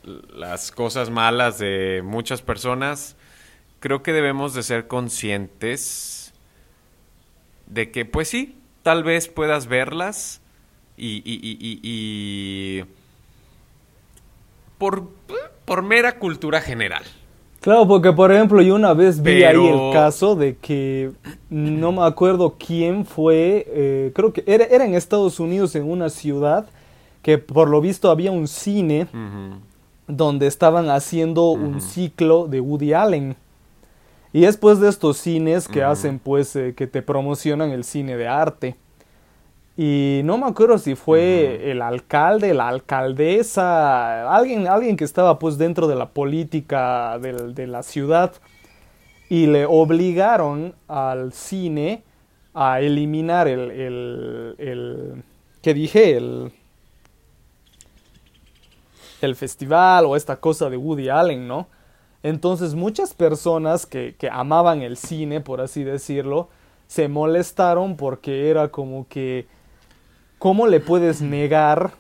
las cosas malas de muchas personas, creo que debemos de ser conscientes de que pues sí, tal vez puedas verlas y, y- y- y- por, por mera cultura general. Claro, porque por ejemplo yo una vez vi ahí el caso de que no me acuerdo quién fue, eh, creo que era, era en Estados Unidos, en una ciudad, que por lo visto había un cine donde estaban haciendo un ciclo de Woody Allen. Y después de estos cines que hacen pues eh, que te promocionan el cine de arte. Y no me acuerdo si fue el alcalde, la alcaldesa, alguien, alguien que estaba pues dentro de la política de la ciudad. Y le obligaron al cine a eliminar el, el, el que dije, el, el festival o esta cosa de Woody Allen, ¿no? Entonces muchas personas que, que amaban el cine, por así decirlo, se molestaron porque era como que, ¿cómo le puedes negar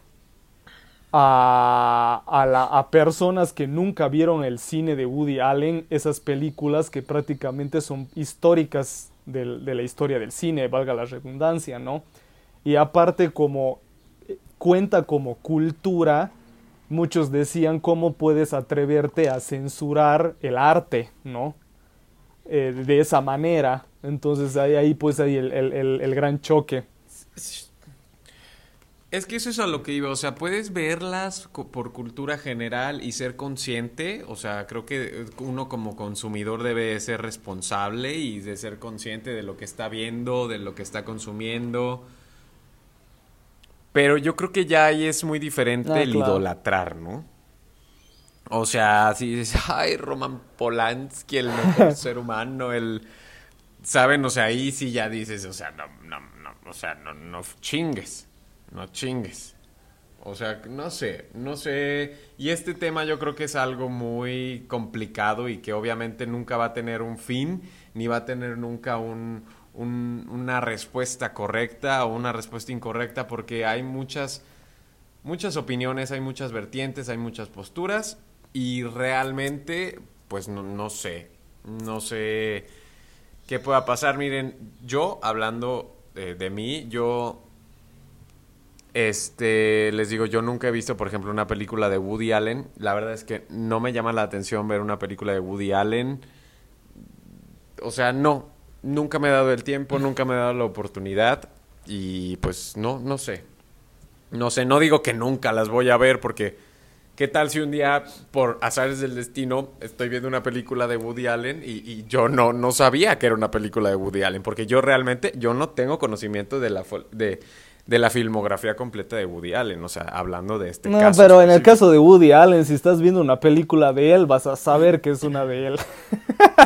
a, a, la, a, personas que nunca vieron el cine de Woody Allen esas películas que prácticamente son históricas de, de la historia del cine, valga la redundancia, ¿no? Y aparte como eh, cuenta como cultura, muchos decían cómo puedes atreverte a censurar el arte, ¿no? Eh, de esa manera. Entonces ahí, ahí pues hay el, el, el, gran choque. Es que eso es a lo que iba, o sea, puedes verlas por cultura general y ser consciente, o sea, creo que uno como consumidor debe ser responsable y de ser consciente de lo que está viendo, de lo que está consumiendo. Pero yo creo que ya ahí es muy diferente ah, el idolatrar, ¿no? O sea, si dices, ay, Roman Polanski, el mejor <laughs> ser humano, el... ¿Saben? O sea, ahí sí ya dices, o sea, no, no, no, o sea, no, no chingues, no chingues. O sea, no sé, no sé. Y este tema yo creo que es algo muy complicado y que obviamente nunca va a tener un fin, ni va a tener nunca un, una respuesta correcta o una respuesta incorrecta, porque hay muchas, muchas opiniones, hay muchas vertientes, hay muchas posturas y realmente, pues no, sé, no sé qué pueda pasar. Miren, yo hablando de, mí, yo este, les digo, yo nunca he visto, por ejemplo, una película de Woody Allen. La verdad es que no me llama la atención ver una película de Woody Allen. O sea, no, nunca me he dado el tiempo, nunca me he dado la oportunidad y pues no, no sé. No sé, no digo que nunca las voy a ver porque ¿Qué tal si un día, por azares del destino, estoy viendo una película de Woody Allen y, yo no, no sabía que era una película de Woody Allen? Porque yo realmente, yo no tengo conocimiento de la, de, de la filmografía completa de Woody Allen, o sea, hablando de este no, caso. No, pero en el caso de Woody Allen, si estás viendo una película de él, vas a saber que es una de él.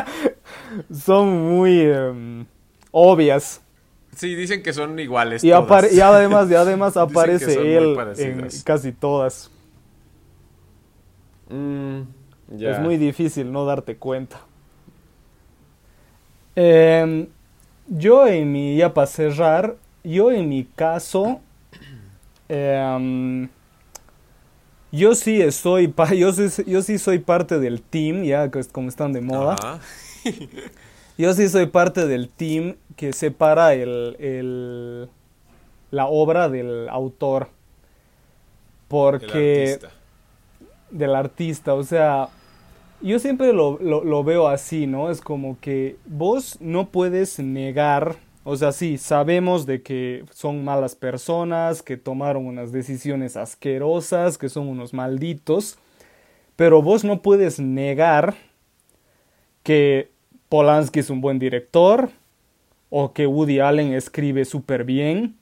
<laughs> Son muy em, obvias. Sí, dicen que son iguales. Y, y además, y <laughs> además aparece él en casi todas. Mm, es muy difícil no darte cuenta. Em, yo en mi, ya para cerrar, yo en mi caso, em, yo sí estoy, yo yo sí soy parte del team, ya que como están de moda. <laughs> yo sí soy parte del team que separa el, el la obra del autor. Porque del artista. O sea, yo siempre lo, lo, veo así, ¿no? Es como que vos no puedes negar, o sea, sí, sabemos de que son malas personas, que tomaron unas decisiones asquerosas, que son unos malditos, pero vos no puedes negar que Polanski es un buen director, o que Woody Allen escribe súper bien,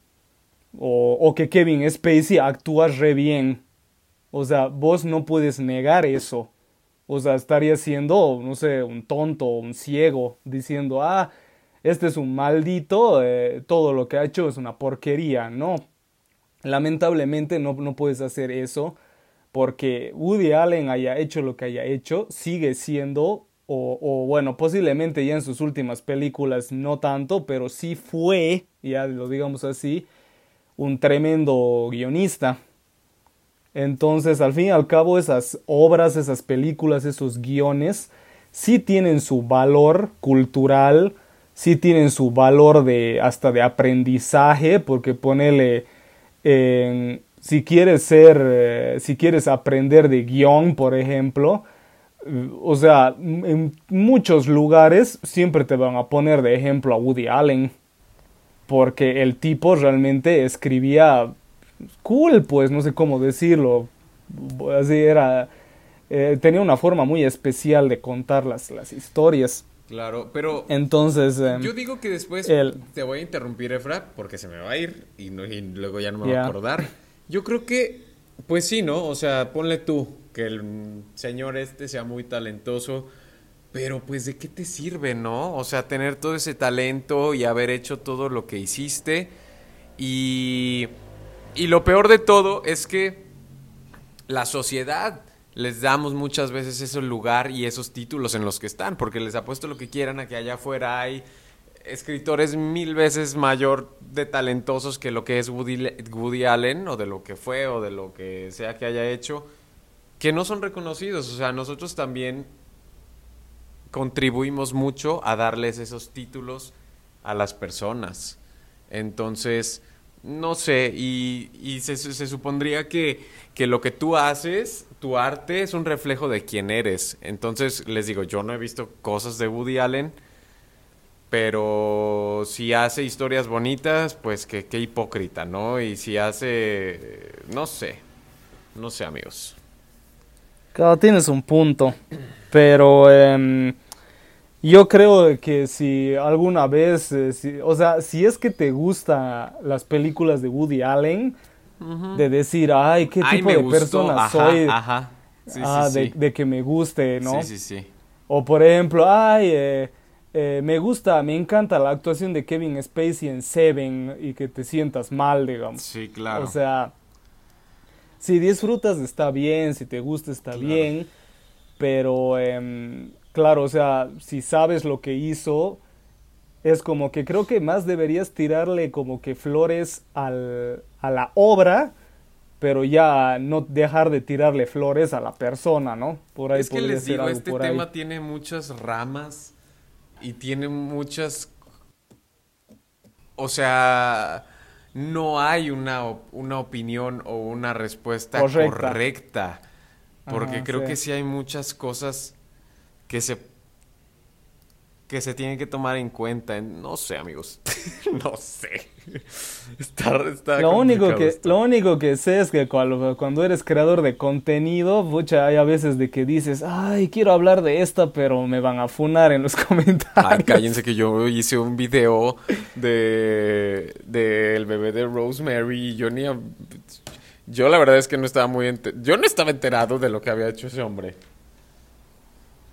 o, que Kevin Spacey actúa re bien. O sea, vos no puedes negar eso. O sea, estaría siendo, no sé, un tonto, un ciego, diciendo, ah, este es un maldito, eh, todo lo que ha hecho es una porquería. No, lamentablemente no, no puedes hacer eso porque Woody Allen haya hecho lo que haya hecho, sigue siendo, o, o, bueno, posiblemente ya en sus últimas películas no tanto, pero sí fue, ya lo digamos así, un tremendo guionista. Entonces, al fin y al cabo, esas obras, esas películas, esos guiones, sí tienen su valor cultural, sí tienen su valor de hasta de aprendizaje, porque ponele, si quieres ser, eh, si quieres aprender de guion, por ejemplo, eh, o sea, en muchos lugares siempre te van a poner de ejemplo a Woody Allen, porque el tipo realmente escribía cool, pues, no sé cómo decirlo. Así era. Eh, tenía una forma muy especial de contar las, las historias. Claro, pero Entonces, em, yo digo que después el- te voy a interrumpir, Efra, porque se me va a ir y, no- y luego ya no me voy Ya. a acordar. Yo creo que, pues sí, ¿no? O sea, ponle tú que el señor este sea muy talentoso, pero pues ¿de qué te sirve, no? O sea, tener todo ese talento y haber hecho todo lo que hiciste y, y lo peor de todo es que la sociedad les damos muchas veces ese lugar y esos títulos en los que están, porque les apuesto lo que quieran a que allá afuera hay escritores mil veces mayor de talentosos que lo que es Woody, Woody Allen o de lo que fue o de lo que sea que haya hecho, que no son reconocidos. O sea, nosotros también contribuimos mucho a darles esos títulos a las personas. Entonces, no sé, y, se, se supondría que, que lo que tú haces, tu arte, es un reflejo de quién eres. Entonces, les digo, yo no he visto cosas de Woody Allen, pero si hace historias bonitas, pues que qué hipócrita, ¿no? Y si hace, no sé, no sé, amigos. Claro, tienes un punto, pero em, yo creo que si alguna vez, eh, si- o sea, si es que te gustan las películas de Woody Allen, de decir, ay, qué Ay, tipo de gustó, persona ajá, soy, Ajá. Sí, ah, sí, de, sí. de que me guste, ¿no? Sí, sí, sí. O por ejemplo, ay, eh, eh, me gusta, me encanta la actuación de Kevin Spacey en Seven y que te sientas mal, digamos. Sí, claro. O sea, si disfrutas está bien, si te gusta está Claro. bien, pero em, claro, o sea, si sabes lo que hizo, es como que creo que más deberías tirarle como que flores al, a la obra, pero ya no dejar de tirarle flores a la persona, ¿no? Por ahí es que les digo, este ahí. tema tiene muchas ramas y tiene muchas... O sea, no hay una, una opinión o una respuesta Correcta. correcta. porque Ajá, creo sí. que sí hay muchas cosas que se que se tienen que tomar en cuenta. No sé, amigos. <laughs> no sé. Está, está Lo único, que, esto. lo único que sé es que cuando, cuando eres creador de contenido, pucha, hay a veces de que dices, ay, quiero hablar de esta, pero me van a funar en los <laughs> comentarios. Ay, cállense que yo hice un video de del bebé de Rosemary y yo ni hab- yo la verdad es que no estaba muy ente- yo no estaba enterado de lo que había hecho ese hombre.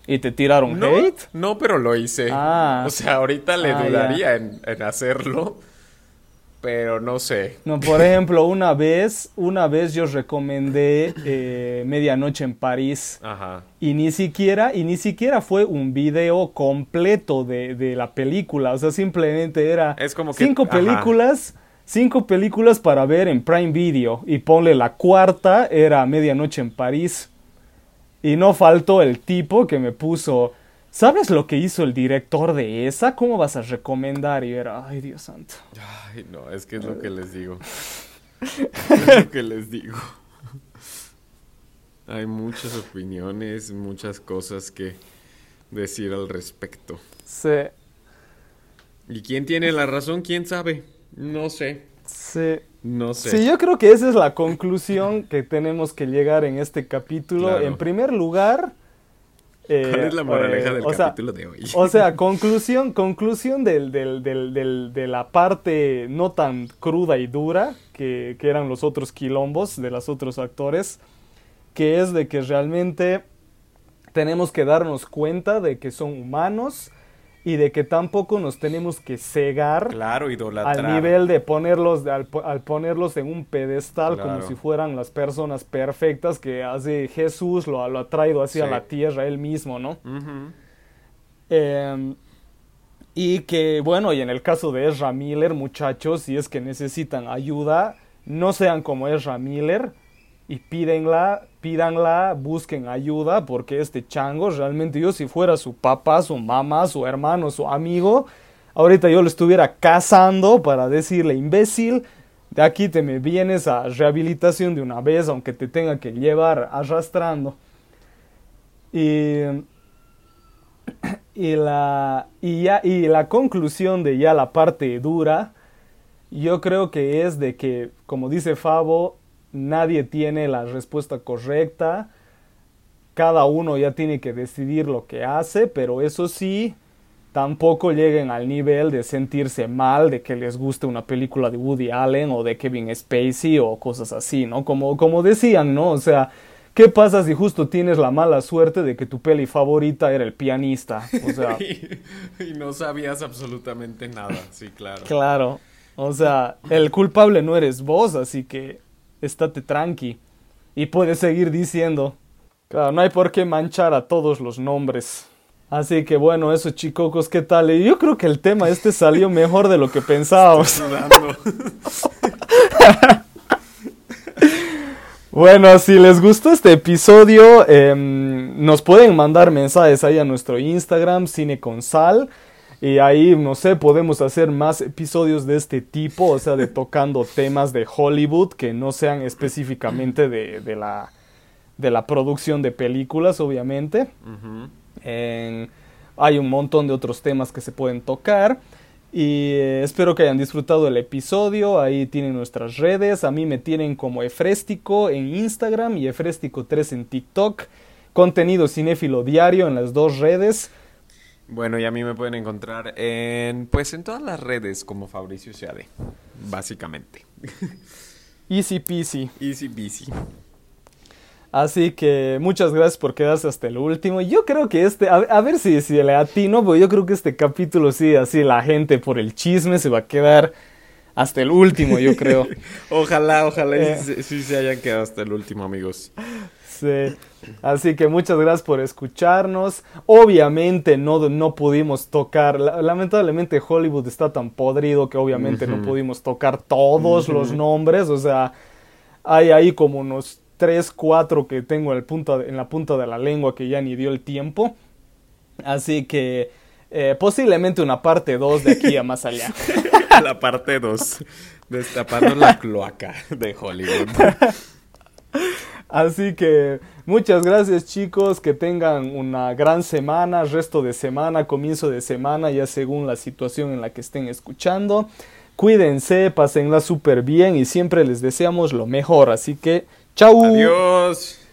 ¿Y te tiraron No, hate? no, pero lo hice. Ah. O sea, ahorita le Ah, dudaría en, en hacerlo, pero no sé. No, por ejemplo, una vez, una vez yo recomendé eh, Medianoche en París Ajá. y ni siquiera, y ni siquiera fue un video completo de, de la película, o sea, simplemente era Es como que- cinco ajá. películas, cinco películas para ver en Prime Video y ponle la cuarta era Medianoche en París y no faltó el tipo que me puso, ¿sabes lo que hizo el director de esa? ¿Cómo vas a recomendar? Y era, ay Dios santo. Ay, no, es que es lo que les digo. <laughs> es lo que les digo. Hay muchas opiniones, muchas cosas que decir al respecto. Sí, ¿Y quién tiene la razón? ¿Quién sabe? No sé. sí. No sé. Sí, yo creo que esa es la conclusión <laughs> que tenemos que llegar en este capítulo. Claro. En primer lugar... eh, ¿Cuál es la moraleja eh, del o sea, capítulo de hoy? O sea, <laughs> conclusión, conclusión del, del- del- del- de la parte no tan cruda y dura que, que eran los otros quilombos de los otros actores, que es de que realmente tenemos que darnos cuenta de que son humanos y de que tampoco nos tenemos que cegar Claro, idolatrar. al nivel de ponerlos, al, al ponerlos en un pedestal como si fueran las personas perfectas que hace Jesús, lo, lo ha traído así a Sí. la tierra él mismo, ¿no? Eh, y que, bueno, y en el caso de Ezra Miller, muchachos, si es que necesitan ayuda, no sean como Ezra Miller y pídenla, pídanla, busquen ayuda, porque este chango, realmente yo si fuera su papá, su mamá, su hermano, su amigo, ahorita yo lo estuviera cazando para decirle, imbécil, de aquí te me vienes a rehabilitación de una vez, aunque te tenga que llevar arrastrando. Y y la, y, ya, y la conclusión de ya la parte dura, yo creo que es de que, como dice Fabo, nadie tiene la respuesta correcta, cada uno ya tiene que decidir lo que hace, pero eso sí, tampoco lleguen al nivel de sentirse mal de que les guste una película de Woody Allen o de Kevin Spacey o cosas así, ¿no? Como, como decían, ¿no? O sea, ¿qué pasa si justo tienes la mala suerte de que tu peli favorita era el pianista? O sea, <laughs> y, no sabías absolutamente nada, sí, claro. Claro, o sea, el culpable no eres vos, así que estate tranqui. Y puedes seguir diciendo, claro, no hay por qué manchar a todos los nombres. Así que bueno, eso chicocos, ¿qué tal? Y yo creo que el tema este salió mejor de lo que pensábamos. <laughs> bueno, si les gustó este episodio, em, nos pueden mandar mensajes ahí a nuestro Instagram, Cine con Sal. Y ahí, no sé, podemos hacer más episodios de este tipo, o sea, de tocando <laughs> temas de Hollywood que no sean específicamente de, de la, de la producción de películas, obviamente hay un montón de otros temas que se pueden tocar. Y eh, espero que hayan disfrutado el episodio. Ahí tienen nuestras redes. A mí me tienen como Efrestico en Instagram y Efrestico3 en TikTok. Contenido cinéfilo diario en las dos redes. Bueno, y a mí me pueden encontrar en pues en todas las redes como Fabricio Seade, básicamente. <laughs> Easy peasy. Easy peasy. Así que muchas gracias por quedarse hasta el último. Yo creo que este, a, ver si, si le atino, porque yo creo que este capítulo sí, así la gente por el chisme se va a quedar hasta el último, yo creo. <laughs> ojalá, ojalá eh. sí, se hayan quedado hasta el último, amigos. Sí. Así que muchas gracias por escucharnos. Obviamente no, no pudimos tocar, lamentablemente Hollywood está tan podrido que obviamente no pudimos tocar todos los nombres. O sea, hay ahí como unos 3, 4 que tengo en, en la punta de la lengua que ya ni dio el tiempo. Así que eh, posiblemente una parte 2 de aquí a más allá. <laughs> la parte 2. Destapando la cloaca de Hollywood. <laughs> Así que muchas gracias chicos, que tengan una gran semana, resto de semana, comienzo de semana, ya según la situación en la que estén escuchando. Cuídense, pásenla súper bien y siempre les deseamos lo mejor. Así que Chau. Adiós.